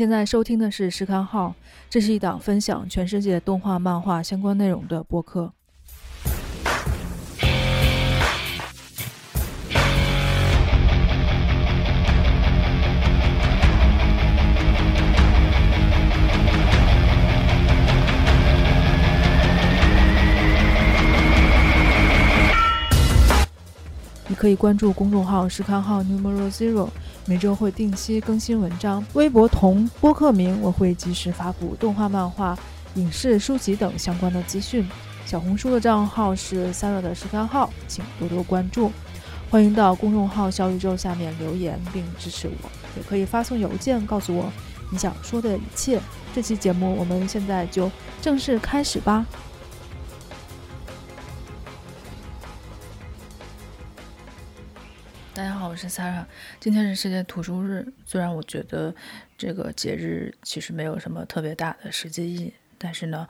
现在收听的是《时刊号》，这是一档分享全世界动画、漫画相关内容的播客。可以关注公众号“时刊号 Numero Zero”，每周会定期更新文章。微博同播客名，我会及时发布动画、漫画、影视、书籍等相关的资讯。小红书的账号是 Sara 的时刊号，请多多关注。欢迎到公众号小宇宙下面留言并支持我，也可以发送邮件告诉我你想说的一切。这期节目我们现在就正式开始吧。大家好，我是 Sarah。今天是世界图书日，虽然我觉得这个节日其实没有什么特别大的实际意义，但是呢，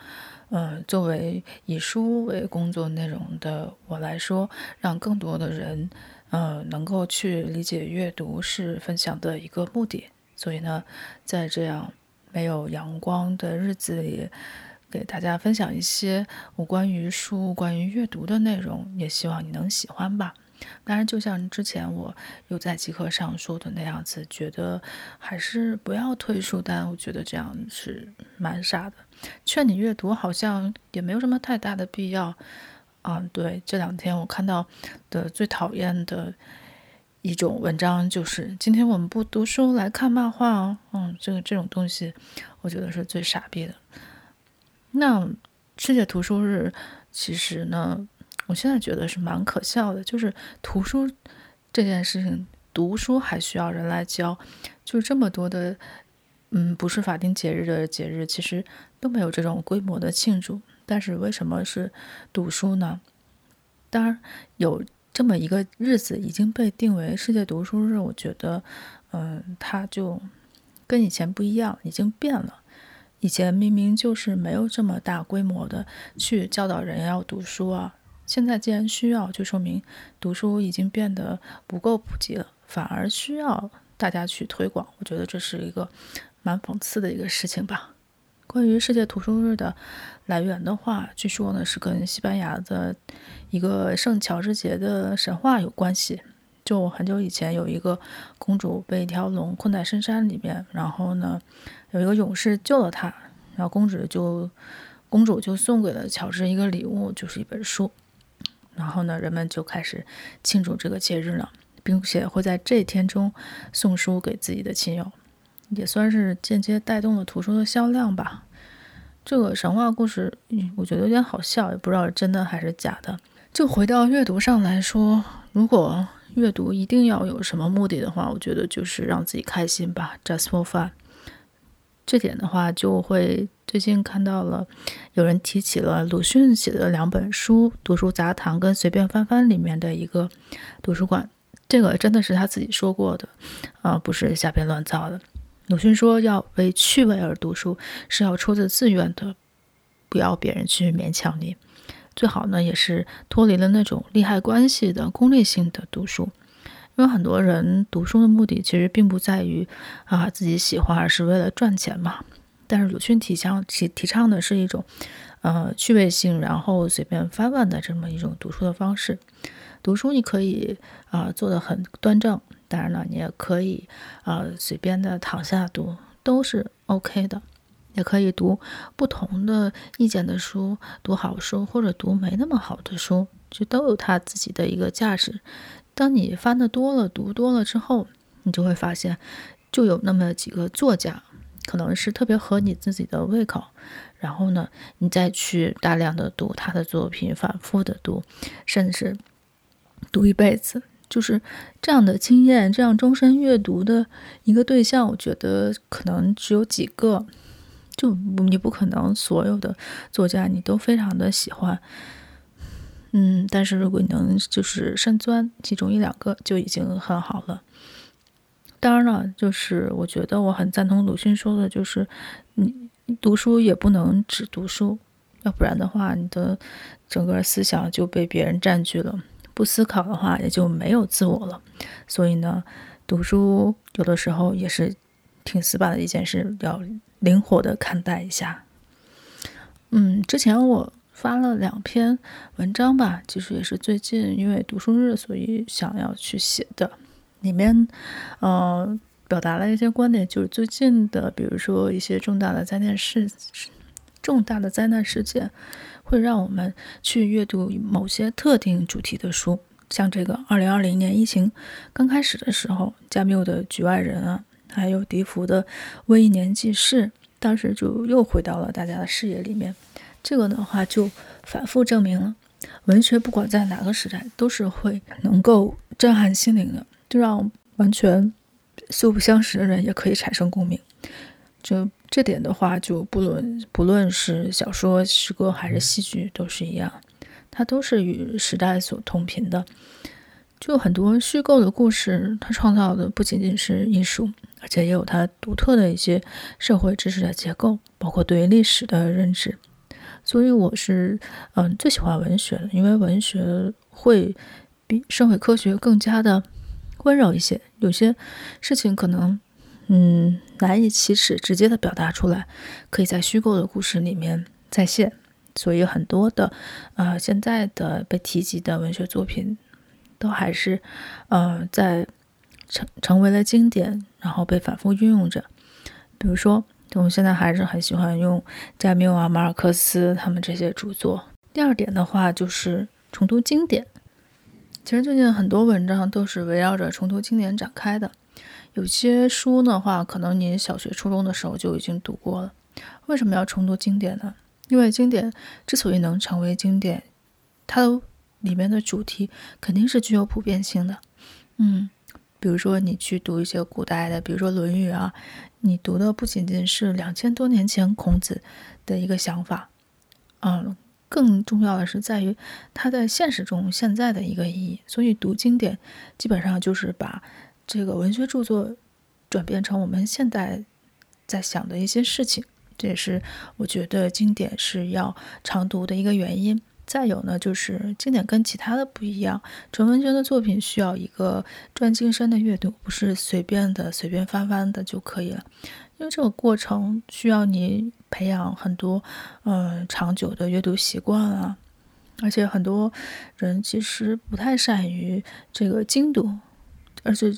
嗯、作为以书为工作内容的我来说，让更多的人，呃，能够去理解阅读是分享的一个目的。所以呢，在这样没有阳光的日子里，给大家分享一些我关于书、关于阅读的内容，也希望你能喜欢吧。当然，就像之前我又在极客上说的那样子，觉得还是不要退书单。我觉得这样是蛮傻的。劝你阅读好像也没有什么太大的必要。嗯，对，这两天我看到的最讨厌的一种文章就是：今天我们不读书，来看漫画哦。嗯，这个这种东西，我觉得是最傻逼的。那世界图书日，其实呢？我现在觉得是蛮可笑的，就是图书这件事情，读书还需要人来教，就这么多的，嗯，不是法定节日的节日，其实都没有这种规模的庆祝。但是为什么是读书呢？当然有这么一个日子已经被定为世界读书日，我觉得，嗯，它就跟以前不一样，已经变了。以前明明就是没有这么大规模的去教导人要读书啊。现在既然需要，就说明读书已经变得不够普及了，反而需要大家去推广。我觉得这是一个蛮讽刺的一个事情吧。关于世界图书日的来源的话，据说呢是跟西班牙的一个圣乔治节的神话有关系。就很久以前，有一个公主被一条龙困在深山里面，然后呢有一个勇士救了她，然后公主就公主就送给了乔治一个礼物，就是一本书。然后呢，人们就开始庆祝这个节日了，并且会在这天中送书给自己的亲友，也算是间接带动了图书的销量吧。这个神话故事，我觉得有点好笑，也不知道是真的还是假的。就回到阅读上来说，如果阅读一定要有什么目的的话，我觉得就是让自己开心吧，just for fun。这点的话，就会最近看到了有人提起了鲁迅写的两本书《读书杂谈》跟《随便翻翻》里面的一个图书馆，这个真的是他自己说过的，啊、不是瞎编乱造的。鲁迅说要为趣味而读书，是要出自自愿的，不要别人去勉强你，最好呢也是脱离了那种利害关系的功利性的读书。因为很多人读书的目的其实并不在于啊自己喜欢，而是为了赚钱嘛。但是鲁迅提倡提提倡的是一种呃趣味性，然后随便翻翻的这么一种读书的方式。读书你可以啊、做得很端正，当然了，你也可以啊、随便的躺下读，都是 OK 的。也可以读不同的意见的书，读好书或者读没那么好的书，就都有它自己的一个价值。当你翻的多了，读多了之后，你就会发现，就有那么几个作家，可能是特别合你自己的胃口。然后呢，你再去大量的读他的作品，反复的读，甚至读一辈子，就是这样的经验，这样终身阅读的一个对象，我觉得可能只有几个。就你不可能所有的作家你都非常的喜欢。嗯，但是如果你能就是深钻其中一两个，就已经很好了。当然了，就是我觉得我很赞同鲁迅说的，就是你读书也不能只读书，要不然的话，你的整个思想就被别人占据了。不思考的话，也就没有自我了。所以呢，读书有的时候也是挺死板的一件事，要灵活的看待一下。嗯，之前我发了两篇文章吧，其实也是最近因为读书日，所以想要去写的。里面，呃，表达了一些观点，就是最近的，比如说一些重大的灾难事、重大的灾难事件，会让我们去阅读某些特定主题的书。像这个二零二零年疫情刚开始的时候，加缪的《局外人》啊，还有笛福的《瘟疫年记事》，当时就又回到了大家的视野里面。这个的话，就反复证明了，文学不管在哪个时代，都是会能够震撼心灵的，就让完全素不相识的人也可以产生共鸣。就这点的话，就不论不论是小说、诗歌还是戏剧，都是一样。它都是与时代所同频的，就很多虚构的故事，它创造的不仅仅是艺术，而且也有它独特的一些社会知识的结构，包括对于历史的认知。所以我是嗯最喜欢文学的，因为文学会比社会科学更加的温柔一些，有些事情可能嗯难以启齿直接的表达出来，可以在虚构的故事里面再现。所以很多的，呃，现在的被提及的文学作品，都还是，呃，在成成为了经典，然后被反复运用着。比如说，我们现在还是很喜欢用加缪啊、马尔克斯他们这些著作。第二点的话，就是重读经典。其实最近很多文章都是围绕着重读经典展开的。有些书的话，可能你小学、初中的时候就已经读过了。为什么要重读经典呢？因为经典之所以能成为经典，它里面的主题肯定是具有普遍性的。嗯，比如说你去读一些古代的，比如说《论语》啊，你读的不仅仅是两千多年前孔子的一个想法，嗯，更重要的是在于它在现实中现在的一个意义。所以读经典基本上就是把这个文学著作转变成我们现在在想的一些事情。这也是我觉得经典是要常读的一个原因。再有呢，就是经典跟其他的不一样，纯文学的作品需要一个专精深的阅读，不是随便的随便翻翻的就可以了。因为这个过程需要你培养很多嗯长久的阅读习惯啊，而且很多人其实不太善于这个精读，而且。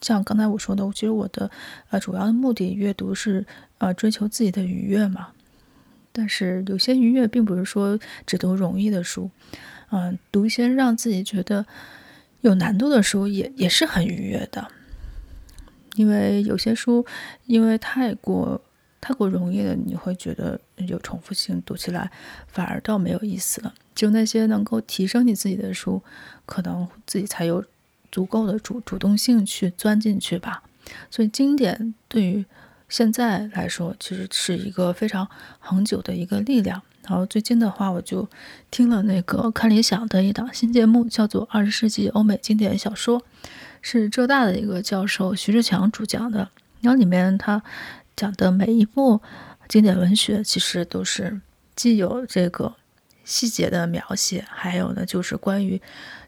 像刚才我说的，其实我的呃主要的目的阅读是呃追求自己的愉悦嘛。但是有些愉悦并不是说只读容易的书，嗯、读一些让自己觉得有难度的书也也是很愉悦的。因为有些书因为太过太过容易了，你会觉得有重复性，读起来反而倒没有意思了。就那些能够提升你自己的书，可能自己才有。足够的主主动性去钻进去吧，所以经典对于现在来说，其实是一个非常恒久的一个力量。然后最近的话，我就听了那个看理想的一档新节目，叫做《二十世纪欧美经典小说》，是浙大的一个教授徐志强主讲的。然后里面他讲的每一部经典文学，其实都是既有这个。细节的描写，还有呢，就是关于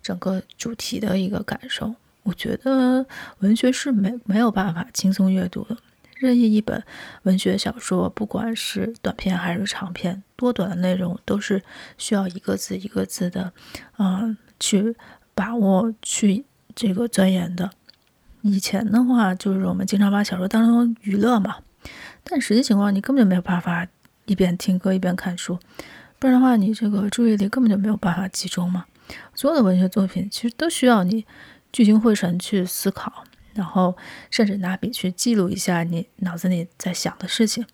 整个主题的一个感受。我觉得文学是没没有办法轻松阅读的。任意一本文学小说，不管是短篇还是长篇，多短的内容都是需要一个字一个字的，嗯、去把握、去这个钻研的。以前的话，就是我们经常把小说当成娱乐嘛，但实际情况，你根本就没有办法一边听歌一边看书。不然的话，你这个注意力根本就没有办法集中嘛。所有的文学作品其实都需要你聚精会神去思考，然后甚至拿笔去记录一下你脑子里在想的事情，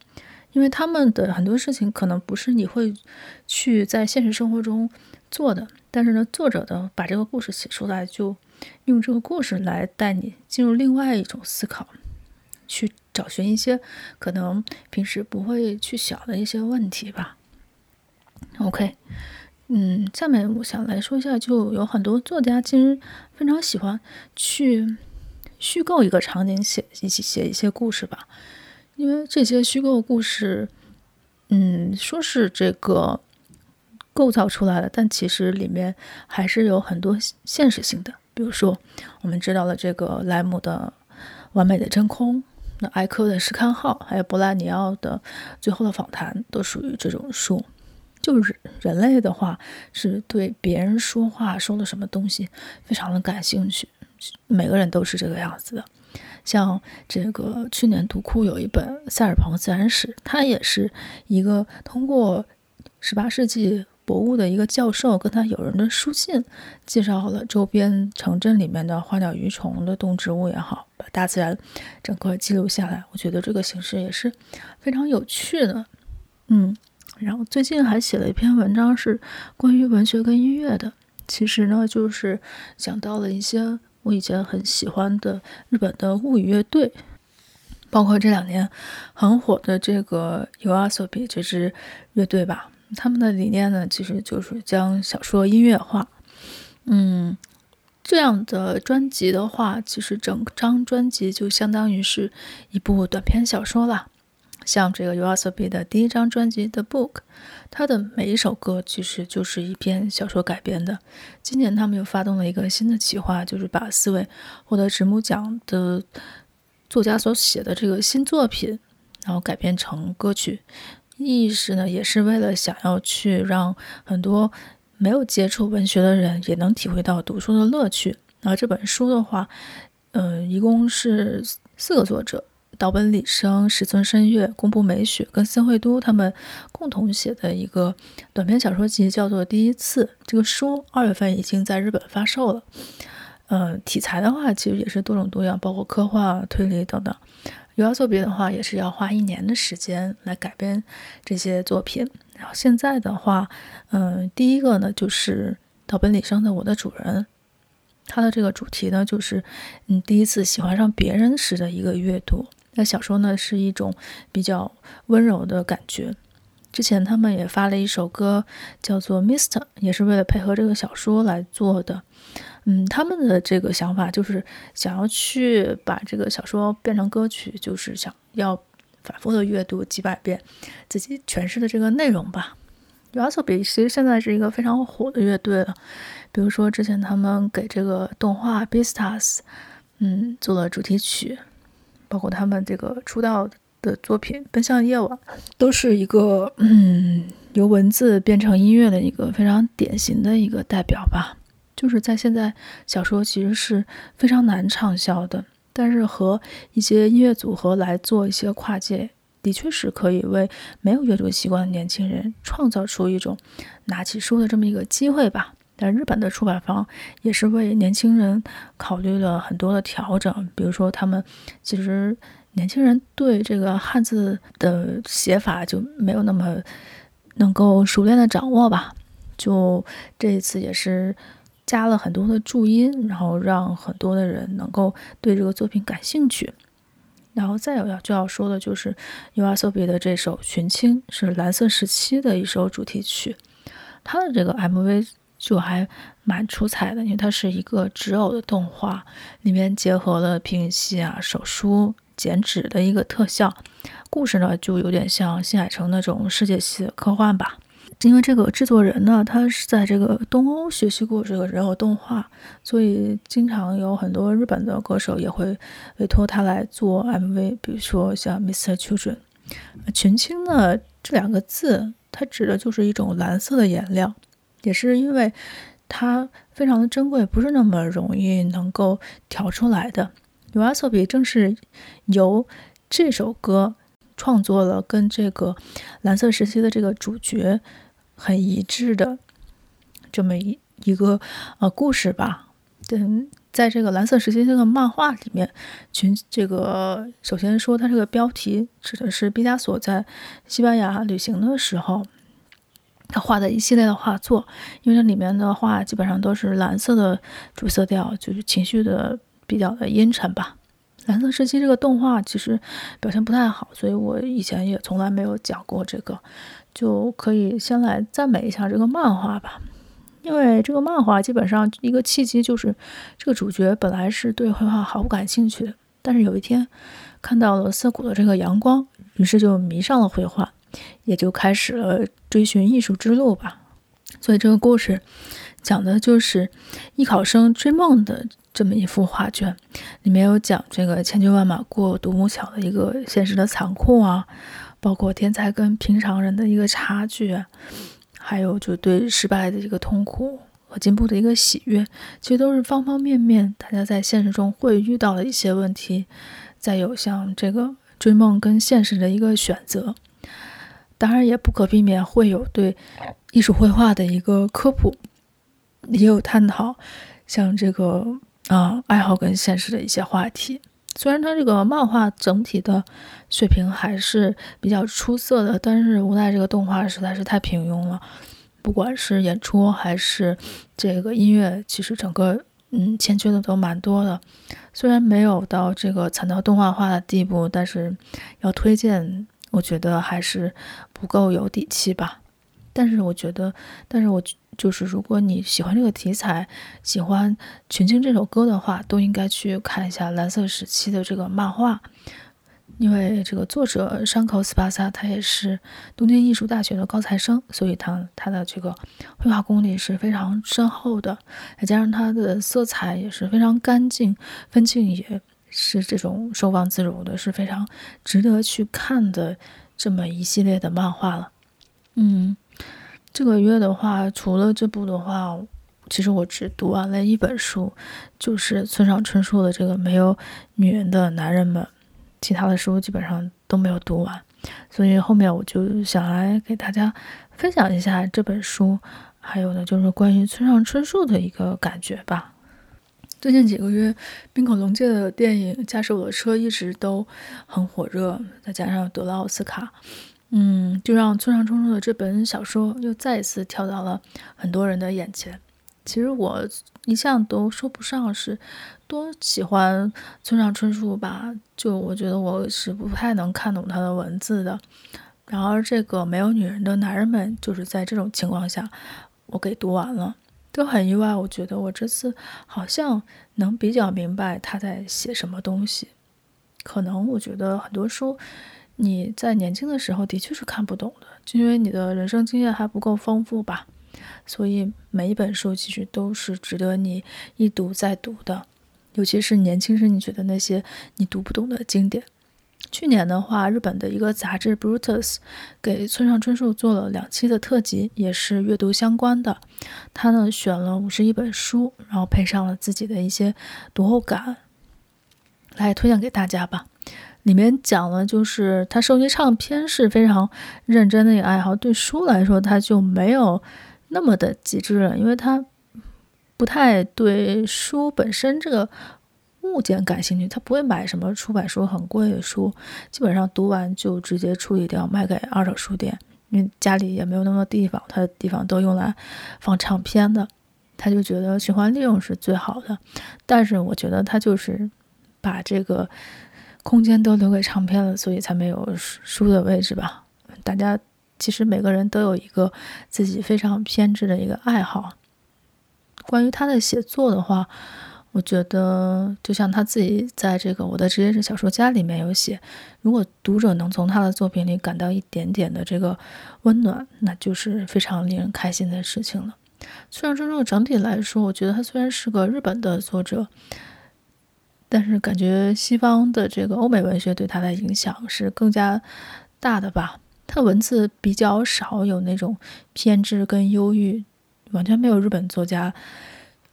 因为他们的很多事情可能不是你会去在现实生活中做的，但是呢，作者的把这个故事写出来，就用这个故事来带你进入另外一种思考，去找寻一些可能平时不会去想的一些问题吧。OK，嗯，下面我想来说一下，就有很多作家其实非常喜欢去虚构一个场景，写一起写一些故事吧。因为这些虚构故事，嗯，说是这个构造出来的，但其实里面还是有很多现实性的。比如说，我们知道了这个莱姆的《完美的真空》，那艾柯的《诗刊号》，还有博拉尼奥的《最后的访谈》，都属于这种书。就是人类的话，是对别人说话说的什么东西非常的感兴趣，每个人都是这个样子的。像这个去年读库有一本《赛尔彭自然史》，它也是一个通过十八世纪博物的一个教授跟他友人的书信，介绍了周边城镇里面的花鸟鱼虫的动植物也好，把大自然整个记录下来。我觉得这个形式也是非常有趣的。嗯，然后最近还写了一篇文章，是关于文学跟音乐的。其实呢，就是讲到了一些。我以前很喜欢的日本的物语乐队，包括这两年很火的这个 YOASOBI 这支乐队吧，他们的理念呢，其实就是将小说音乐化。嗯，这样的专辑的话，其实整张专辑就相当于是一部短篇小说了。像这个 YOASOBI 的第一张专辑《The Book》，它的每一首歌其实就是一篇小说改编的。今年他们又发动了一个新的企划，就是把四位获得直木奖的作家所写的这个新作品，然后改编成歌曲。意义呢，也是为了想要去让很多没有接触文学的人也能体会到读书的乐趣。然后这本书的话，嗯、一共是四个作者。岛本理生、石村深月、宫部美雪跟森惠都他们共同写的一个短篇小说集，叫做《第一次》。这个书二月份已经在日本发售了。呃，题材的话，其实也是多种多样，包括科幻、推理等等。YOASOBI 的话，也是要花一年的时间来改编这些作品。然后现在的话，嗯、第一个呢就是岛本理生的《我的主人》。他的这个主题呢，就是你第一次喜欢上别人时的一个阅读。那小说呢，是一种比较温柔的感觉。之前他们也发了一首歌，叫做《Mister》，也是为了配合这个小说来做的。嗯，他们的这个想法就是想要去把这个小说变成歌曲，就是想要反复的阅读几百遍，自己诠释的这个内容吧。YOASOBI 其实现在是一个非常火的乐队了，比如说之前他们给这个动画《Beastars》嗯做了主题曲。包括他们这个出道的作品《奔向夜晚》，都是一个嗯由文字变成音乐的一个非常典型的一个代表吧。就是在现在，小说其实是非常难畅销的，但是和一些音乐组合来做一些跨界，的确是可以为没有阅读习惯的年轻人创造出一种拿起书的这么一个机会吧。但日本的出版方也是为年轻人考虑了很多的调整，比如说他们其实年轻人对这个汉字的写法就没有那么能够熟练的掌握吧，就这一次也是加了很多的注音，然后让很多的人能够对这个作品感兴趣。然后再有要就要说的就是 YOASOBI 的这首《寻青》是蓝色时期的一首主题曲，它的这个 MV。就还蛮出彩的，因为它是一个纸偶的动画，里面结合了皮影戏啊、手书、剪纸的一个特效。故事呢，就有点像新海诚那种世界系的科幻吧。因为这个制作人呢，他是在这个东欧学习过这个人偶动画，所以经常有很多日本的歌手也会委托他来做 MV，比如说像 Mr. Children。群青呢，这两个字，它指的就是一种蓝色的颜料。也是因为它非常的珍贵，不是那么容易能够调出来的。尤阿索比正是由这首歌创作了跟这个蓝色时期的这个主角很一致的这么一一个呃故事吧。嗯，在这个蓝色时期这个漫画里面，群这个首先说它这个标题指的是毕加索在西班牙旅行的时候。他画的一系列的画作，因为这里面的画基本上都是蓝色的主色调，就是情绪的比较的阴沉吧。蓝色时期这个动画其实表现不太好，所以我以前也从来没有讲过这个，就可以先来赞美一下这个漫画吧。因为这个漫画基本上一个契机就是这个主角本来是对绘画毫不感兴趣的，但是有一天看到了涩谷的这个阳光，于是就迷上了绘画。也就开始了追寻艺术之路吧。所以这个故事讲的就是艺考生追梦的这么一幅画卷，里面有讲这个千军万马过独木桥的一个现实的残酷啊，包括天才跟平常人的一个差距，还有就对失败的一个痛苦和进步的一个喜悦，其实都是方方面面大家在现实中会遇到的一些问题。再有像这个追梦跟现实的一个选择，当然也不可避免会有对艺术绘画的一个科普，也有探讨像这个。啊，爱好跟现实的一些话题。虽然他这个漫画整体的水平还是比较出色的，但是无奈这个动画实在是太平庸了。不管是演出还是这个音乐，其实整个嗯欠缺的都蛮多的。虽然没有到这个惨到动画化的地步，但是要推荐，我觉得还是不够有底气吧。但是我觉得，但是我就是，如果你喜欢这个题材，喜欢《群青》这首歌的话，都应该去看一下蓝色时期的这个漫画，因为这个作者山口斯巴萨他也是东京艺术大学的高材生，所以他他的这个绘画功力是非常深厚的，再加上他的色彩也是非常干净，分镜也是这种收放自如的，是非常值得去看的这么一系列的漫画了，嗯。这个月的话，除了这部的话，其实我只读完了一本书，就是村上春树的这个《没有女人的男人们》，其他的书基本上都没有读完，所以后面我就想来给大家分享一下这本书，还有呢就是关于村上春树的一个感觉吧。最近几个月，滨口龙介的电影《驾驶我的车》一直都很火热，再加上得了奥斯卡。嗯，就让村上春树的这本小说又再一次跳到了很多人的眼前。其实我一向都说不上是多喜欢村上春树吧，就我觉得我是不太能看懂他的文字的。然而，这个没有女人的男人们，就是在这种情况下，我给读完了，都很意外。我觉得我这次好像能比较明白他在写什么东西。可能我觉得很多书。你在年轻的时候的确是看不懂的，就因为你的人生经验还不够丰富吧。所以每一本书其实都是值得你一读再读的，尤其是年轻时你觉得那些你读不懂的经典。去年的话，日本的一个杂志《Brutus》给村上春树做了两期的特辑，也是阅读相关的。他呢选了五十一本书，然后配上了自己的一些读后感，来推荐给大家吧。里面讲了，就是他收集唱片是非常认真的一个爱好。对书来说，他就没有那么的极致了，因为他不太对书本身这个物件感兴趣。他不会买什么出版书很贵的书，基本上读完就直接处理掉，卖给二手书店。因为家里也没有那么多地方，他的地方都用来放唱片的。他就觉得循环利用是最好的。但是我觉得他就是把这个。空间都留给唱片了，所以才没有书的位置吧。大家其实每个人都有一个自己非常偏执的一个爱好。关于他的写作的话，我觉得就像他自己在这个《我的职业是小说家》里面有写，如果读者能从他的作品里感到一点点的这个温暖，那就是非常令人开心的事情了。村上春树整体来说，我觉得他虽然是个日本的作者。但是感觉西方的这个欧美文学对他的影响是更加大的吧？他的文字比较少有那种偏执跟忧郁，完全没有日本作家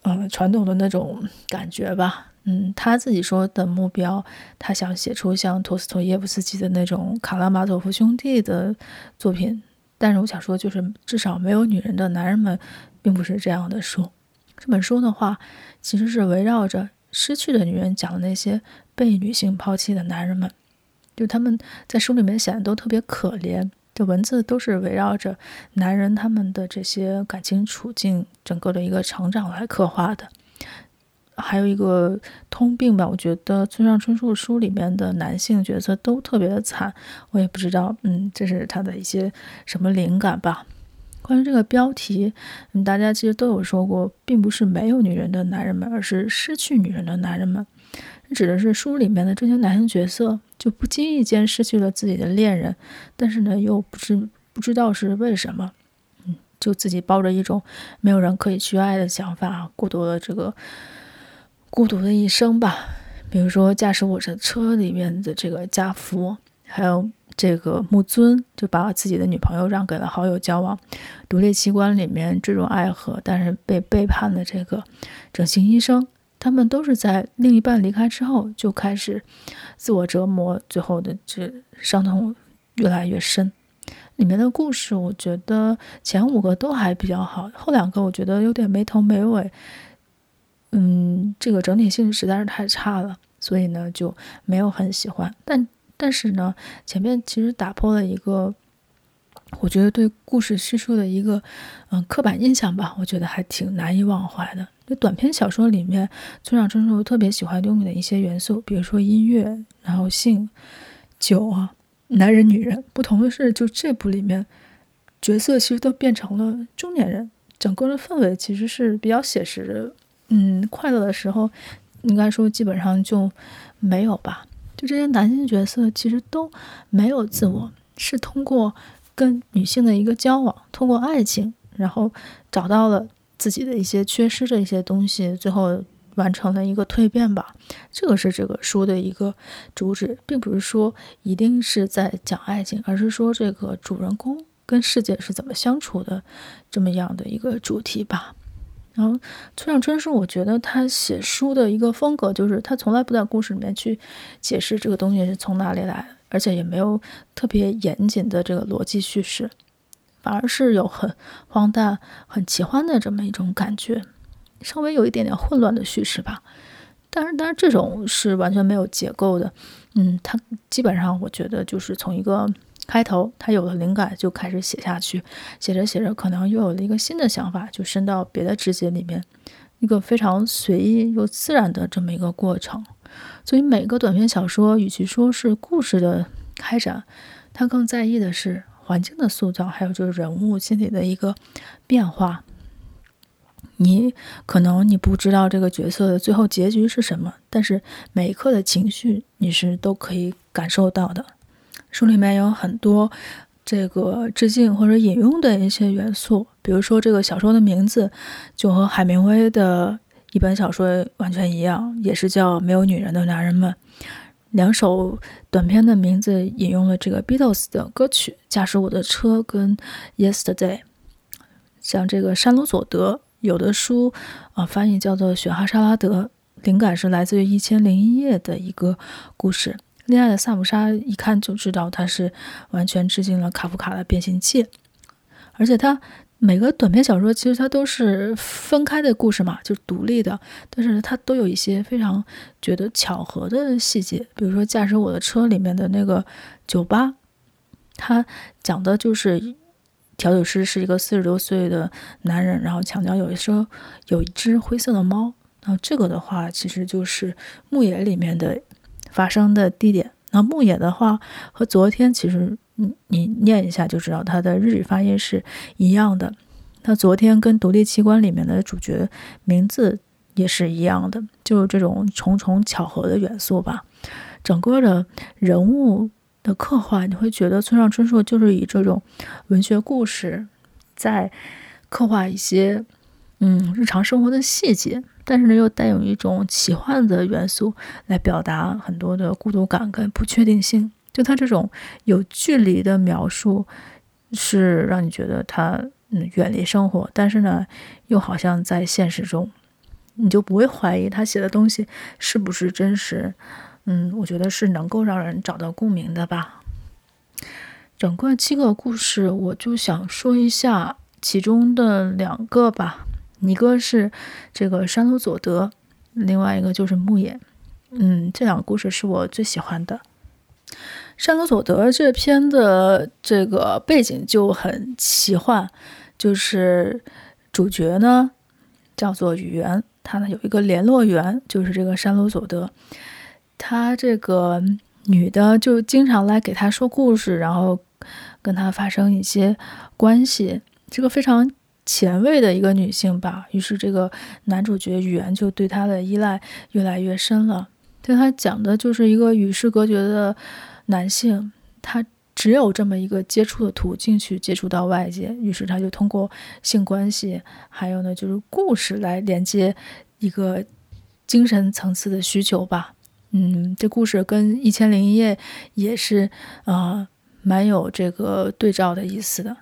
呃传统的那种感觉吧？嗯，他自己说的目标，他想写出像陀思妥耶夫斯基的那种卡拉马佐夫兄弟的作品。但是我想说，就是至少没有女人的男人们，并不是这样的书。这本书的话，其实是围绕着。失去的女人讲的那些被女性抛弃的男人们，就他们在书里面显得都特别可怜。这文字都是围绕着男人他们的这些感情处境、整个的一个成长来刻画的。还有一个通病吧，我觉得村上春树书里面的男性角色都特别的惨。我也不知道，嗯，这是他的一些什么灵感吧。关于这个标题，嗯，大家其实都有说过，并不是没有女人的男人们，而是失去女人的男人们。指的是书里面的这些男性角色，就不经意间失去了自己的恋人，但是呢，又不知不知道是为什么，嗯，就自己抱着一种没有人可以去爱的想法，孤独的这个孤独的一生吧。比如说驾驶我的车里面的这个家福，还有这个木尊，就把自己的女朋友让给了好友交往。独立器官里面这种爱河，但是被背叛的这个整形医生，他们都是在另一半离开之后就开始自我折磨，最后的这伤痛越来越深。里面的故事，我觉得前五个都还比较好，后两个我觉得有点没头没尾。嗯，这个整体性实在是太差了，所以呢就没有很喜欢。但但是呢，前面其实打破了一个，我觉得对故事叙述的一个嗯刻板印象吧，我觉得还挺难以忘怀的。就短篇小说里面，村上春树特别喜欢用的一些元素，比如说音乐，然后性、酒啊、男人、女人。不同的是，就这部里面角色其实都变成了中年人，整个的氛围其实是比较写实。嗯，快乐的时候，应该说基本上就没有吧。就这些男性角色其实都没有自我，是通过跟女性的一个交往，通过爱情，然后找到了自己的一些缺失的一些东西，最后完成了一个蜕变吧。这个是这个书的一个主旨，并不是说一定是在讲爱情，而是说这个主人公跟世界是怎么相处的这么样的一个主题吧。然后村上春树，我觉得他写书的一个风格就是他从来不在故事里面去解释这个东西是从哪里来的，而且也没有特别严谨的这个逻辑叙事，反而是有很荒诞、很奇幻的这么一种感觉，稍微有一点点混乱的叙事吧。但是，但是这种是完全没有结构的，嗯，他基本上我觉得就是从一个。开头他有了灵感，就开始写下去，写着写着，可能又有了一个新的想法，就伸到别的枝节里面，一个非常随意又自然的这么一个过程。所以每个短篇小说，与其说是故事的开展，他更在意的是环境的塑造，还有就是人物心理的一个变化。你可能你不知道这个角色的最后结局是什么，但是每一刻的情绪你是都可以感受到的。书里面有很多这个致敬或者引用的一些元素，比如说这个小说的名字就和海明威的一本小说完全一样，也是叫《没有女人的男人们》。两首短篇的名字引用了这个 Beatles 的歌曲《驾驶我的车》跟《Yesterday》。像这个山鲁佐德有的书啊，翻译叫做《雪哈沙拉德》，灵感是来自于《一千零一夜》的一个故事。恋爱的萨姆莎一看就知道，他是完全致敬了卡夫卡的《变形记》，而且他每个短篇小说其实它都是分开的故事嘛，就是独立的，但是它都有一些非常觉得巧合的细节，比如说驾驶我的车里面的那个酒吧，它讲的就是调酒师是一个四十多岁的男人，然后强调有一说有一只灰色的猫，然后这个的话其实就是牧野里面的。发生的地点，那牧野的话和昨天其实你你念一下就知道，它的日语发音是一样的。那昨天跟独立器官里面的主角名字也是一样的，就是这种重重巧合的元素吧。整个的人物的刻画，你会觉得村上春树就是以这种文学故事在刻画一些嗯日常生活的细节。但是呢，又带有一种奇幻的元素来表达很多的孤独感跟不确定性。就他这种有距离的描述，是让你觉得他嗯远离生活，但是呢，又好像在现实中，你就不会怀疑他写的东西是不是真实。嗯，我觉得是能够让人找到共鸣的吧。整个七个故事，我就想说一下其中的两个吧。一个是这个山鲁佐德，另外一个就是牧野。嗯，这两个故事是我最喜欢的。山鲁佐德这篇的这个背景就很奇幻，就是主角呢叫做宇垣，他呢有一个联络员，就是这个山鲁佐德。他这个女的就经常来给他说故事，然后跟他发生一些关系，这个非常。前卫的一个女性吧，于是这个男主角宇垣就对她的依赖越来越深了。对他讲的就是一个与世隔绝的男性，他只有这么一个接触的途径去接触到外界，于是他就通过性关系，还有呢就是故事来连接一个精神层次的需求吧。嗯，这故事跟《一千零一夜》也是呃蛮有这个对照的意思的。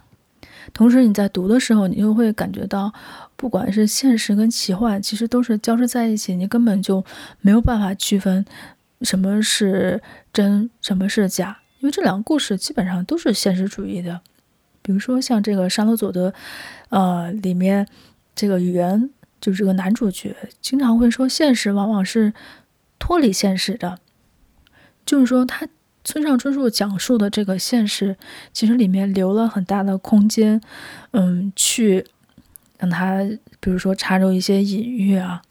同时你在读的时候，你就会感觉到，不管是现实跟奇幻，其实都是交织在一起，你根本就没有办法区分什么是真，什么是假，因为这两个故事基本上都是现实主义的。比如说像这个《沙罗佐德》，呃，里面这个语言就是这个男主角经常会说，现实往往是脱离现实的，就是说他。村上春树讲述的这个现实，其实里面留了很大的空间，嗯，去让他，比如说插入一些隐喻啊，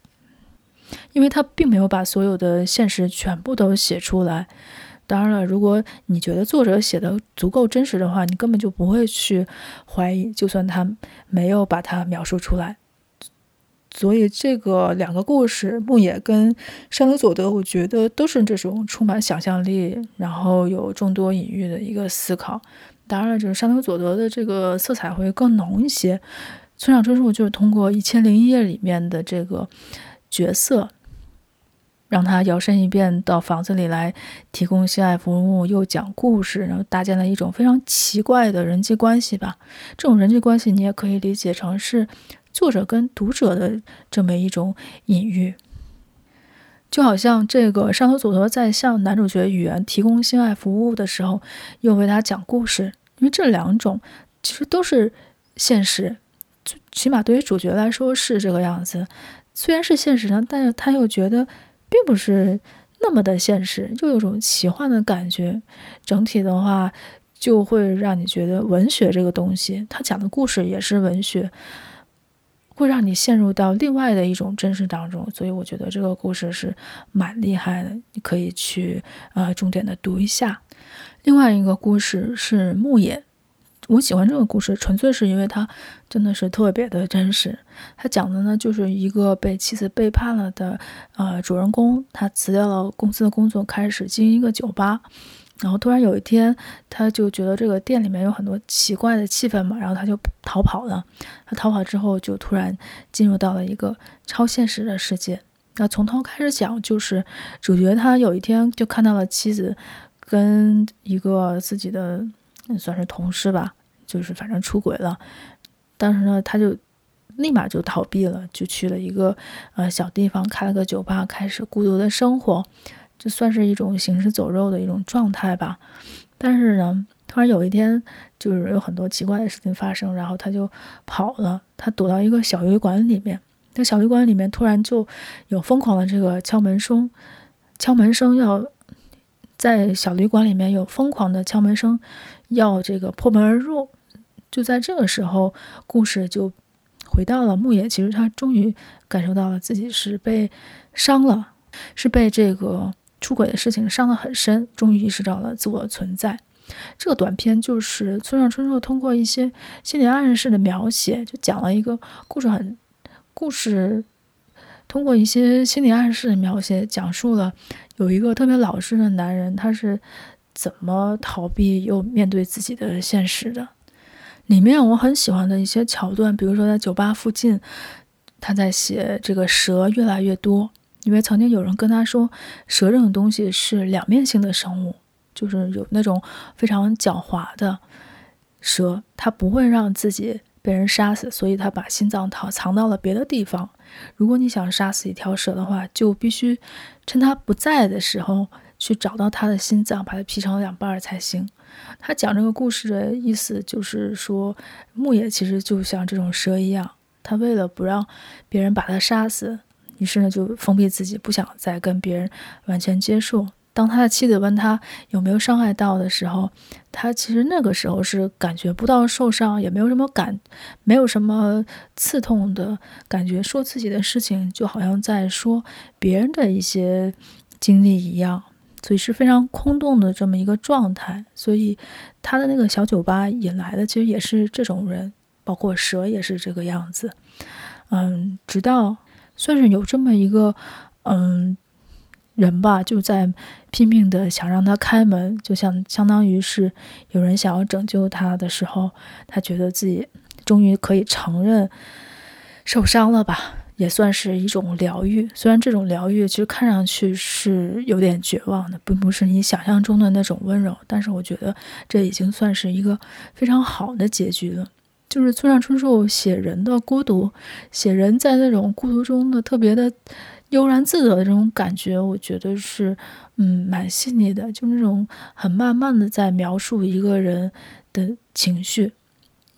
因为他并没有把所有的现实全部都写出来。当然了，如果你觉得作者写的足够真实的话，你根本就不会去怀疑，就算他没有把它描述出来。所以这个两个故事，牧野跟沙罗佐德，我觉得都是这种充满想象力，然后有众多隐喻的一个思考。当然了，就是沙罗佐德的这个色彩会更浓一些。村上春树就是通过《一千零一夜》里面的这个角色，让他摇身一变到房子里来提供性爱服务，又讲故事，然后搭建了一种非常奇怪的人际关系吧。这种人际关系，你也可以理解成是。作者跟读者的这么一种隐喻，就好像这个沙罗佐德在向男主角语言提供性爱服务的时候，又为他讲故事。因为这两种其实都是现实，起码对于主角来说是这个样子。虽然是现实呢，但是他又觉得并不是那么的现实，又有种奇幻的感觉。整体的话，就会让你觉得文学这个东西，他讲的故事也是文学。会让你陷入到另外的一种真实当中，所以我觉得这个故事是蛮厉害的，你可以去呃重点的读一下。另外一个故事是牧野，我喜欢这个故事，纯粹是因为它真的是特别的真实。他讲的呢，就是一个被妻子背叛了的呃主人公，他辞掉了公司的工作，开始经营一个酒吧。然后突然有一天，他就觉得这个店里面有很多奇怪的气氛嘛，然后他就逃跑了。他逃跑之后，就突然进入到了一个超现实的世界。那从头开始讲，就是主角他有一天就看到了妻子跟一个自己的算是同事吧，就是反正出轨了。当时呢，他就立马就逃避了，就去了一个呃小地方开了个酒吧，开始孤独的生活。这算是一种行尸走肉的一种状态吧，但是呢，突然有一天，就是有很多奇怪的事情发生，然后他就跑了，他躲到一个小旅馆里面。那小旅馆里面突然就有疯狂的这个敲门声，敲门声要在小旅馆里面有疯狂的敲门声，要这个破门而入。就在这个时候，故事就回到了牧野，其实他终于感受到了自己是被伤了，是被这个。出轨的事情伤得很深，终于意识到了自我的存在。这个短片就是村上春树通过一些心理暗示的描写，就讲了一个故事很，很故事，通过一些心理暗示的描写，讲述了有一个特别老实的男人，他是怎么逃避又面对自己的现实的。里面我很喜欢的一些桥段，比如说在酒吧附近，他在写这个蛇越来越多。因为曾经有人跟他说，蛇这种东西是两面性的生物，就是有那种非常狡猾的蛇，它不会让自己被人杀死，所以它把心脏藏藏到了别的地方。如果你想杀死一条蛇的话，就必须趁它不在的时候去找到他的心脏，把它劈成两半儿才行。他讲这个故事的意思就是说，牧野其实就像这种蛇一样，他为了不让别人把他杀死。于是呢，就封闭自己，不想再跟别人完全接触。当他的妻子问他有没有伤害到的时候，他其实那个时候是感觉不到受伤，也没有什么感，没有什么刺痛的感觉。说自己的事情就好像在说别人的一些经历一样，所以是非常空洞的这么一个状态。所以他的那个小酒吧引来的其实也是这种人，包括蛇也是这个样子。嗯，直到。算是有这么一个，嗯，人吧，就在拼命的想让他开门，就像相当于是有人想要拯救他的时候，他觉得自己终于可以承认受伤了吧，也算是一种疗愈。虽然这种疗愈其实看上去是有点绝望的，并不是你想象中的那种温柔，但是我觉得这已经算是一个非常好的结局了。就是村上春树写人的孤独，写人在那种孤独中的特别的悠然自得的这种感觉，我觉得是嗯蛮细腻的，就那种很慢慢的在描述一个人的情绪。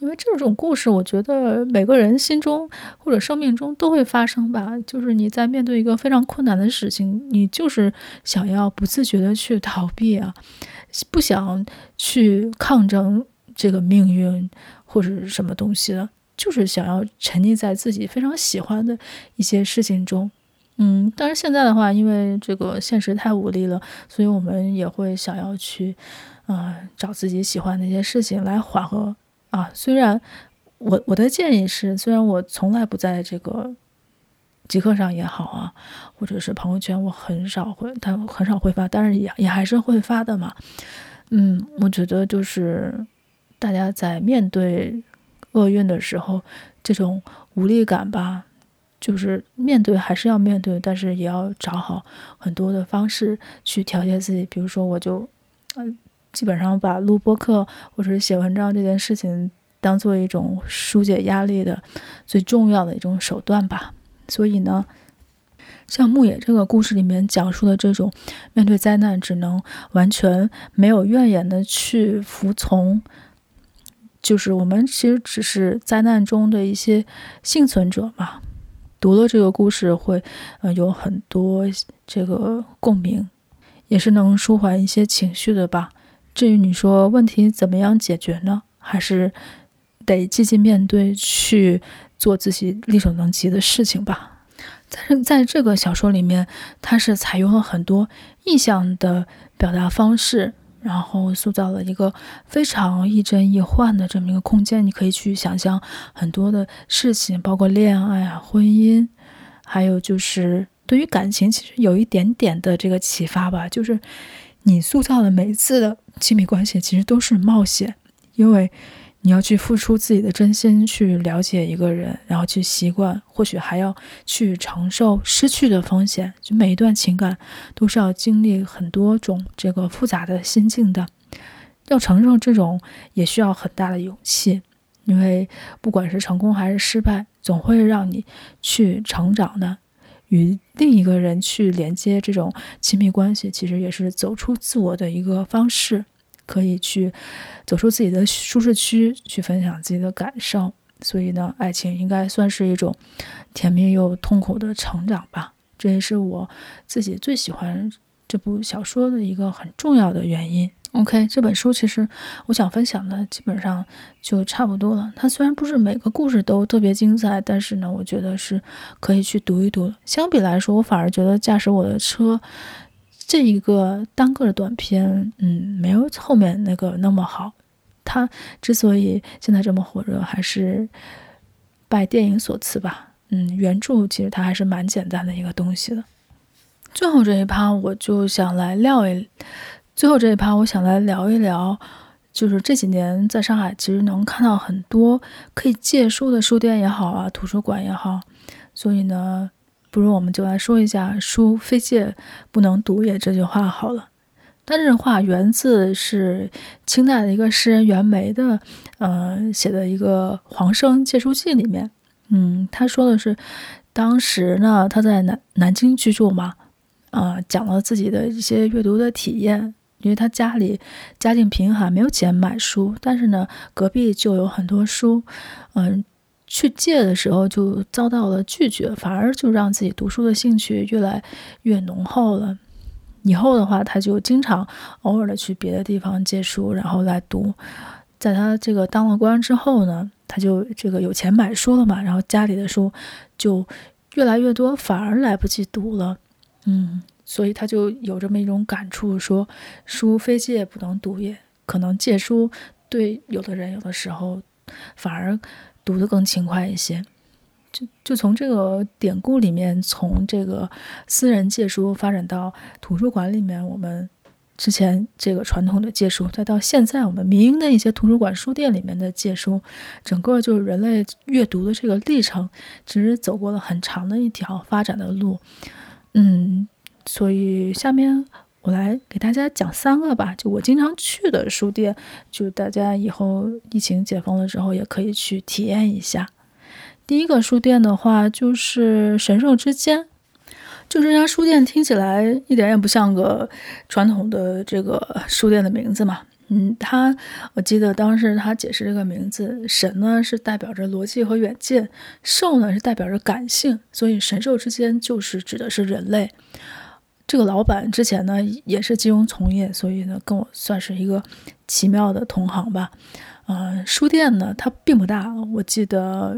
因为这种故事，我觉得每个人心中或者生命中都会发生吧。就是你在面对一个非常困难的事情，你就是想要不自觉的去逃避啊，不想去抗争这个命运或者是什么东西的，就是想要沉溺在自己非常喜欢的一些事情中。嗯，但是现在的话，因为这个现实太无力了，所以我们也会想要去，呃，找自己喜欢的一些事情来缓和。啊，虽然我我的建议是，虽然我从来不在这个极客上也好啊，或者是朋友圈，我很少会，他很少会发，但是也也还是会发的嘛。嗯，我觉得就是大家在面对厄运的时候，这种无力感吧，就是面对还是要面对，但是也要找好很多的方式去调节自己。比如说，我就嗯。基本上把录播课或者是写文章这件事情当做一种纾解压力的最重要的一种手段吧。所以呢，像牧野这个故事里面讲述的这种面对灾难只能完全没有怨言的去服从，就是我们其实只是灾难中的一些幸存者嘛。读了这个故事会呃有很多这个共鸣，也是能舒缓一些情绪的吧。至于你说问题怎么样解决呢？还是得积极面对，去做自己力所能及的事情吧。但是在这个小说里面，它是采用了很多意象的表达方式，然后塑造了一个非常亦真亦幻的这么一个空间。你可以去想象很多的事情，包括恋爱啊、婚姻，还有就是对于感情，其实有一点点的这个启发吧，就是。你塑造的每一次的亲密关系，其实都是冒险，因为你要去付出自己的真心去了解一个人，然后去习惯，或许还要去承受失去的风险。就每一段情感都是要经历很多种这个复杂的心境的，要承受这种也需要很大的勇气，因为不管是成功还是失败，总会让你去成长的。与另一个人去连接这种亲密关系，其实也是走出自我的一个方式，可以去走出自己的舒适区，去分享自己的感受。所以呢，爱情应该算是一种甜蜜又痛苦的成长吧。这也是我自己最喜欢这部小说的一个很重要的原因。OK，这本书其实我想分享的基本上就差不多了。它虽然不是每个故事都特别精彩，但是呢，我觉得是可以去读一读。相比来说，我反而觉得驾驶我的车这一个单个的短篇，嗯，没有后面那个那么好。它之所以现在这么火热，还是拜电影所赐吧。嗯，原著其实它还是蛮简单的一个东西的。最后这一趴，我就想来撂一。最后这一趴，我想来聊一聊，就是这几年在上海其实能看到很多可以借书的书店也好啊，图书馆也好，所以呢，不如我们就来说一下“书非借不能读也”这句话好了。但这话源自是清代的一个诗人袁枚的，呃，写的一个《黄生借书记》里面，嗯，他说的是，当时呢他在南南京居住嘛，啊、讲了自己的一些阅读的体验。因为他家里家境贫寒，没有钱买书，但是呢，隔壁就有很多书，嗯，去借的时候就遭到了拒绝，反而就让自己读书的兴趣越来越浓厚了。以后的话，他就经常偶尔的去别的地方借书，然后来读。在他这个当了官之后呢，他就这个有钱买书了嘛，然后家里的书就越来越多，反而来不及读了，嗯。所以他就有这么一种感触，说“书非借不能读也”。可能借书对有的人有的时候反而读得更勤快一些。就就从这个典故里面，从这个私人借书发展到图书馆里面，我们之前这个传统的借书，再到现在我们民营的一些图书馆、书店里面的借书，整个就是人类阅读的这个历程，其实走过了很长的一条发展的路。嗯，所以下面我来给大家讲三个吧，就我经常去的书店，就大家以后疫情解封了之后也可以去体验一下。第一个书店的话，就是神兽之间。就这家书店听起来一点也不像个传统的这个书店的名字嘛。嗯，他我记得当时他解释这个名字，神呢是代表着逻辑和远见，兽呢是代表着感性，所以神兽之间就是指的是人类。这个老板之前呢也是金融从业，所以呢跟我算是一个奇妙的同行吧。呃，书店呢它并不大，我记得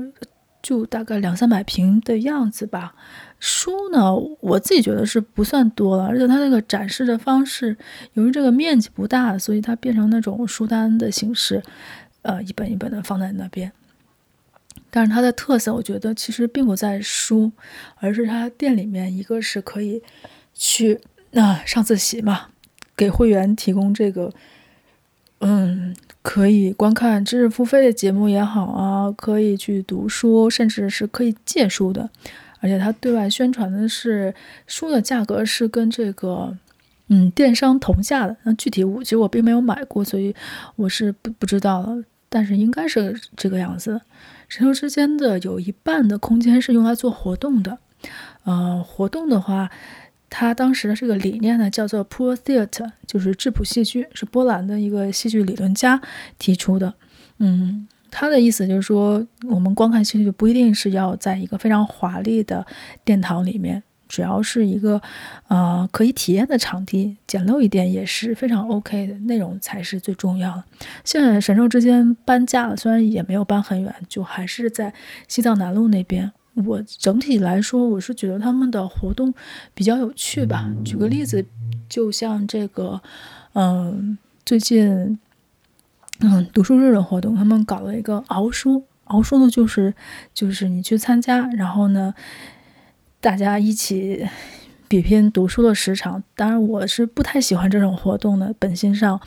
就大概两三百平的样子吧。书呢，我自己觉得是不算多了，而且它那个展示的方式，由于这个面积不大，所以它变成那种书单的形式，呃，一本一本的放在那边。但是它的特色，我觉得其实并不在书，而是它店里面一个是可以去那、上自习嘛，给会员提供这个，嗯，可以观看知识付费的节目也好啊，可以去读书，甚至是可以借书的。而且他对外宣传的是书的价格是跟这个嗯电商同价的，那具体我其实我并没有买过，所以我是不不知道了。但是应该是这个样子。神兽之间的有一半的空间是用来做活动的，呃，活动的话，他当时的这个理念呢叫做 Poor Theatre，就是质朴戏剧，是波兰的一个戏剧理论家提出的，嗯。他的意思就是说，我们观看戏剧不一定是要在一个非常华丽的殿堂里面，只要是一个呃可以体验的场地，简陋一点也是非常 OK 的，内容才是最重要的。现在神兽之间搬家了，虽然也没有搬很远，就还是在西藏南路那边。我整体来说，我是觉得他们的活动比较有趣吧。举个例子，就像这个，嗯、最近。嗯，读书日的活动，他们搞了一个熬书，熬书的就是就是你去参加，然后呢，大家一起比拼读书的时长。当然，我是不太喜欢这种活动的，本心上，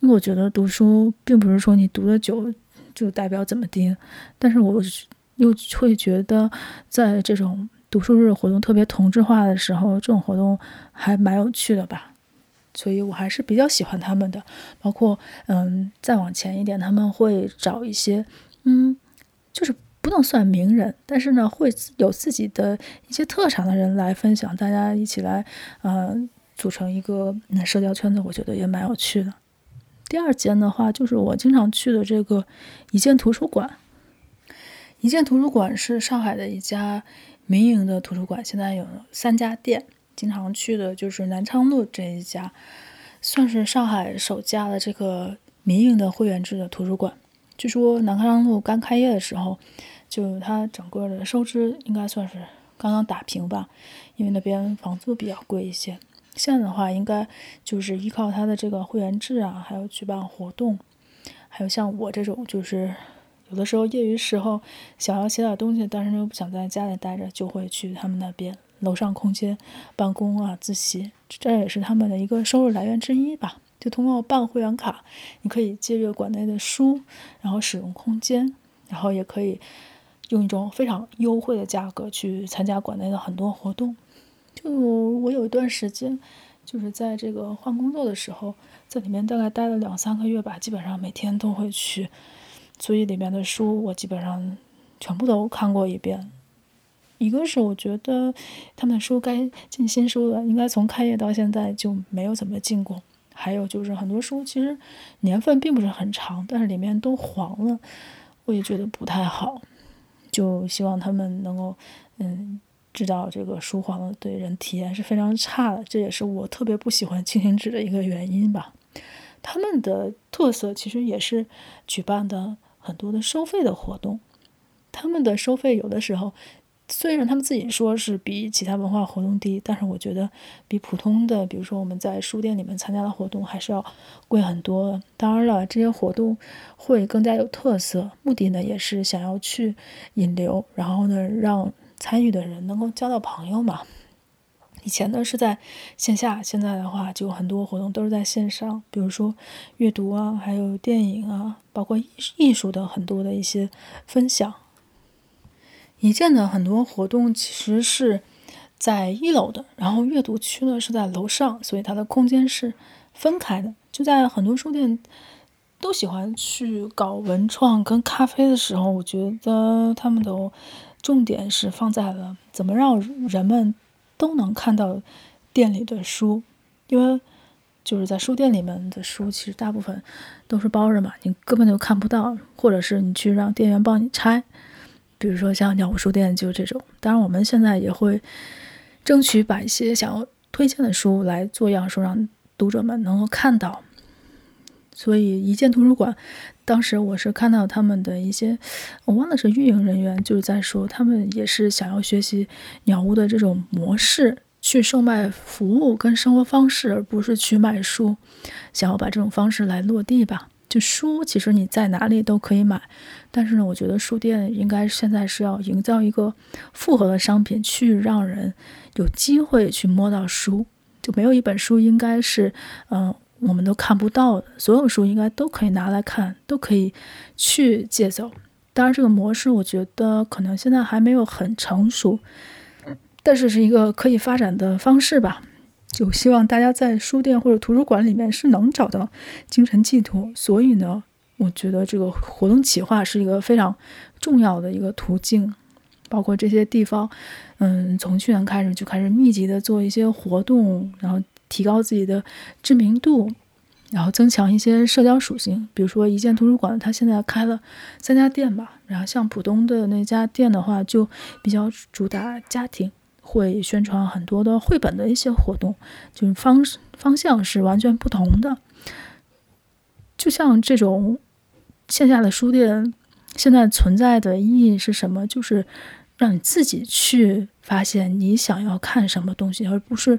因为我觉得读书并不是说你读的久就代表怎么地，但是我又会觉得在这种读书日活动特别同质化的时候，这种活动还蛮有趣的吧。所以我还是比较喜欢他们的，包括嗯，再往前一点，他们会找一些嗯，就是不能算名人，但是呢，会有自己的一些特长的人来分享，大家一起来嗯，组成一个社交圈子，我觉得也蛮有趣的。第二间的话，就是我经常去的这个一建图书馆。一建图书馆是上海的一家民营的图书馆，现在有三家店。经常去的就是南昌路这一家，算是上海首家的这个民营的会员制的图书馆。据说南昌路刚开业的时候，就它整个的收支应该算是刚刚打平吧，因为那边房租比较贵一些。现在的话，应该就是依靠它的这个会员制啊，还有举办活动，还有像我这种就是有的时候业余时候想要写点东西，但是又不想在家里待着，就会去他们那边。楼上空间办公啊，自习，这也是他们的一个收入来源之一吧。就通过办会员卡，你可以借阅馆内的书，然后使用空间，然后也可以用一种非常优惠的价格去参加馆内的很多活动。就我有一段时间，就是在这个换工作的时候，在里面大概待了两三个月吧，基本上每天都会去，所以里面的书我基本上全部都看过一遍。一个是我觉得他们的书该进新书了，应该从开业到现在就没有怎么进过。还有就是很多书其实年份并不是很长，但是里面都黄了，我也觉得不太好。就希望他们能够嗯知道这个书黄了对人体验是非常差的，这也是我特别不喜欢轻型纸的一个原因吧。他们的特色其实也是举办的很多的收费的活动，他们的收费有的时候。虽然他们自己说是比其他文化活动低，但是我觉得比普通的，比如说我们在书店里面参加的活动还是要贵很多。当然了，这些活动会更加有特色，目的呢也是想要去引流，然后呢让参与的人能够交到朋友嘛。以前呢是在线下，现在的话就很多活动都是在线上，比如说阅读啊，还有电影啊，包括艺艺术的很多的一些分享。一见的很多活动其实是在一楼的，然后阅读区呢是在楼上，所以它的空间是分开的。就在很多书店都喜欢去搞文创跟咖啡的时候，我觉得他们的重点是放在了怎么让人们都能看到店里的书，因为就是在书店里面的书，其实大部分都是包着嘛，你根本就看不到，或者是你去让店员帮你拆。比如说像鸟屋书店就这种，当然我们现在也会争取把一些想要推荐的书来做样书，让读者们能够看到。所以一见图书馆，当时我是看到他们的一些，我忘了是运营人员就是在说，他们也是想要学习鸟屋的这种模式，去售卖服务跟生活方式，而不是去卖书，想要把这种方式来落地吧。就书，其实你在哪里都可以买，但是呢，我觉得书店应该现在是要营造一个复合的商品，去让人有机会去摸到书。就没有一本书应该是，嗯、我们都看不到的。所有书应该都可以拿来看，都可以去借走。当然，这个模式我觉得可能现在还没有很成熟，但是是一个可以发展的方式吧。就希望大家在书店或者图书馆里面是能找到精神寄托，所以呢，我觉得这个活动企划是一个非常重要的一个途径。包括这些地方，嗯，从去年开始就开始密集的做一些活动，然后提高自己的知名度，然后增强一些社交属性。比如说一见图书馆，它现在开了三家店吧，然后像浦东的那家店的话，就比较主打家庭。会宣传很多的绘本的一些活动，就是方方向是完全不同的。就像这种线下的书店，现在存在的意义是什么？就是让你自己去发现你想要看什么东西，而不是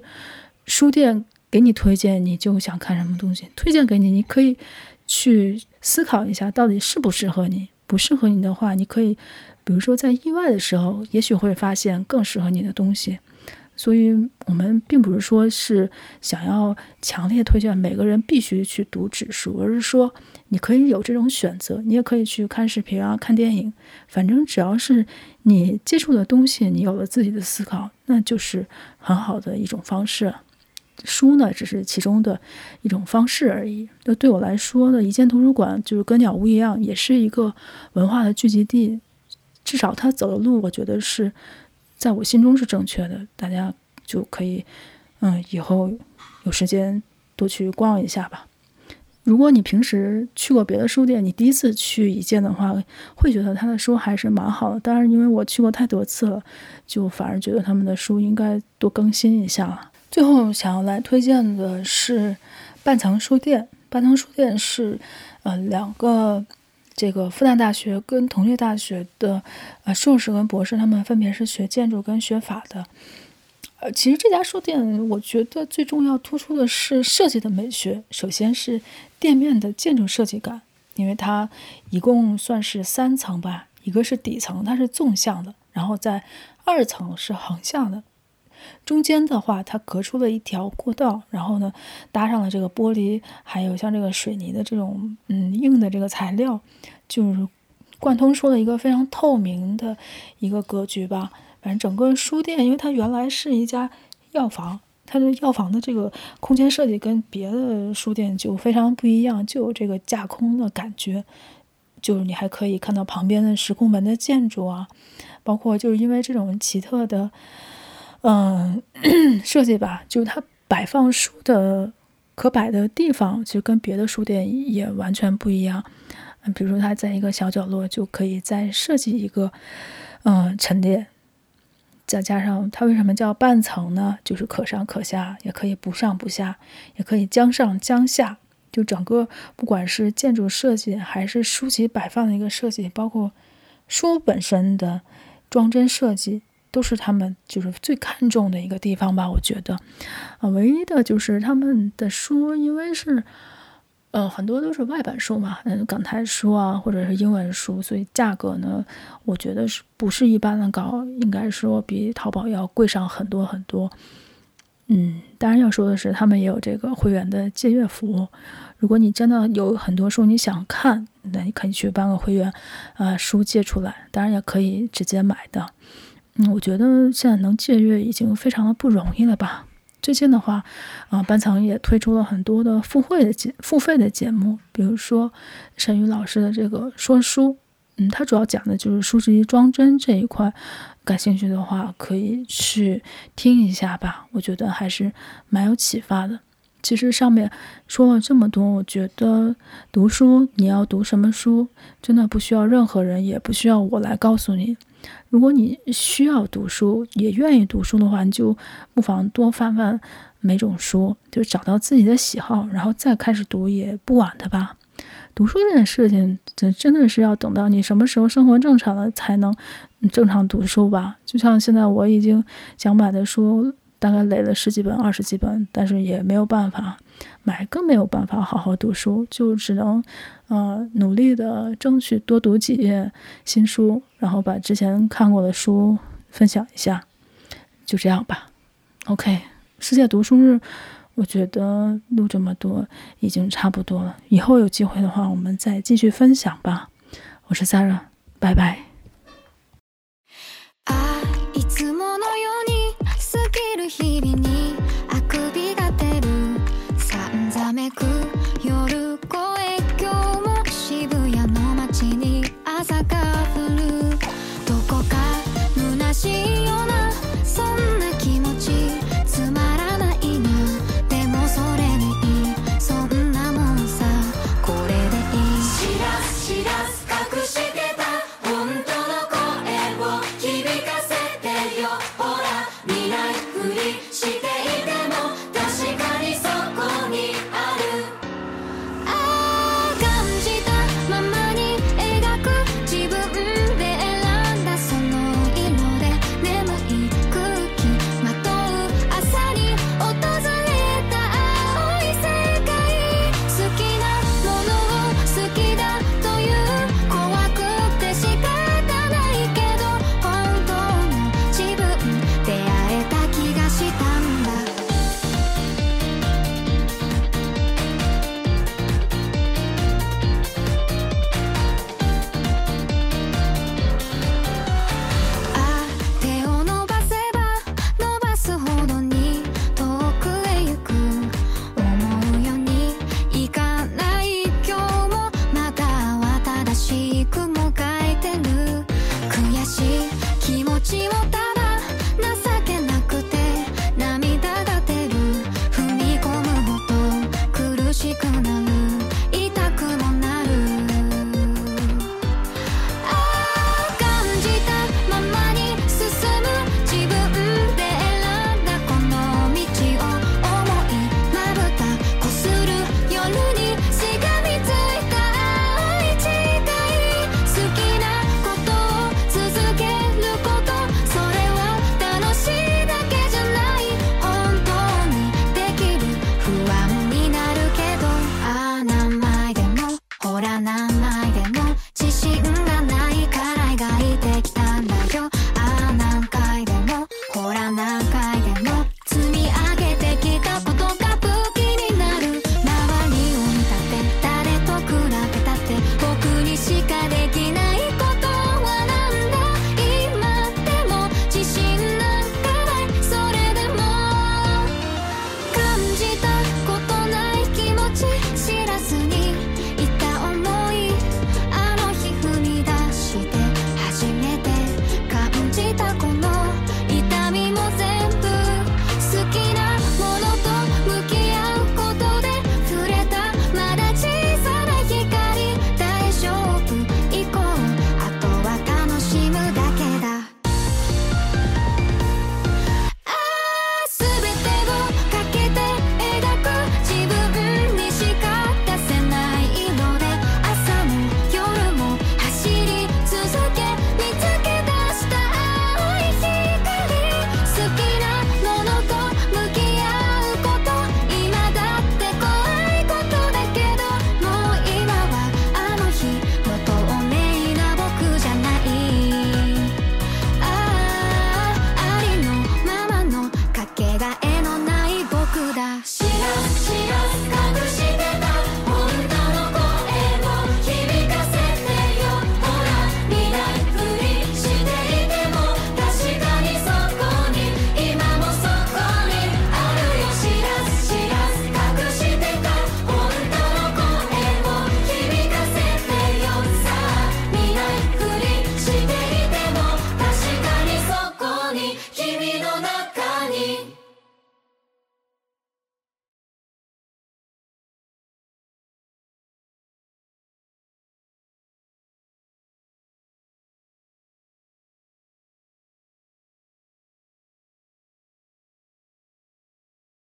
书店给你推荐你就想看什么东西。推荐给你，你可以去思考一下，到底适不适合你。不适合你的话，你可以。比如说，在意外的时候，也许会发现更适合你的东西。所以，我们并不是说是想要强烈推荐每个人必须去读纸书，而是说你可以有这种选择，你也可以去看视频啊、看电影。反正只要是你接触的东西，你有了自己的思考，那就是很好的一种方式。书呢，只是其中的一种方式而已。那对我来说呢，一见图书馆就是跟鸟屋一样，也是一个文化的聚集地。至少他走的路，我觉得是在我心中是正确的。大家就可以，嗯，以后有时间多去逛一下吧。如果你平时去过别的书店，你第一次去一见的话，会觉得他的书还是蛮好的。当然，因为我去过太多次了，就反而觉得他们的书应该多更新一下了。最后想要来推荐的是半层书店。半层书店是，呃，两个。这个复旦大学跟同济大学的呃硕士跟博士，他们分别是学建筑跟学法的。呃，其实这家书店，我觉得最重要突出的是设计的美学。首先是店面的建筑设计感，因为它一共算是三层吧，一个是底层，它是纵向的，然后在二层是横向的。中间的话，它隔出了一条过道，然后呢，搭上了这个玻璃，还有像这个水泥的这种嗯硬的这个材料，就是贯通出了一个非常透明的一个格局吧。反正整个书店，因为它原来是一家药房，它的药房的这个空间设计跟别的书店就非常不一样，就有这个架空的感觉，就是你还可以看到旁边的石库门的建筑啊，包括就是因为这种奇特的。嗯，设计吧，就是它摆放书的可摆的地方，其实跟别的书店也完全不一样。嗯，比如说它在一个小角落，就可以再设计一个嗯陈列，再加上它为什么叫半层呢？就是可上可下，也可以不上不下，也可以将上将下。就整个不管是建筑设计，还是书籍摆放的一个设计，包括书本身的装帧设计。都是他们就是最看重的一个地方吧，我觉得，啊，唯一的就是他们的书，因为是，呃，很多都是外版书嘛，嗯，港台书啊，或者是英文书，所以价格呢，我觉得是不是一般的高，应该说比淘宝要贵上很多很多。嗯，当然要说的是，他们也有这个会员的借阅服务。如果你真的有很多书你想看，那你可以去办个会员，啊、呃，书借出来，当然也可以直接买的。嗯，我觉得现在能借阅已经非常的不容易了吧。最近的话，啊、班藏也推出了很多的付费的节付费的节目，比如说沈宇老师的这个说书。嗯，他主要讲的就是书籍装帧这一块，感兴趣的话可以去听一下吧，我觉得还是蛮有启发的。其实上面说了这么多，我觉得读书你要读什么书，真的不需要任何人，也不需要我来告诉你。如果你需要读书，也愿意读书的话，你就不妨多翻翻每种书，就找到自己的喜好，然后再开始读也不晚的吧。读书这件事情，这真的是要等到你什么时候生活正常了，才能正常读书吧。就像现在我已经想买的书，大概累了十几本、二十几本，但是也没有办法买，更没有办法好好读书，就只能呃努力的争取多读几页新书，然后把之前看过的书分享一下，就这样吧。OK，世界读书日。我觉得录这么多已经差不多了，以后有机会的话，我们再继续分享吧。我是 Sarah，拜拜。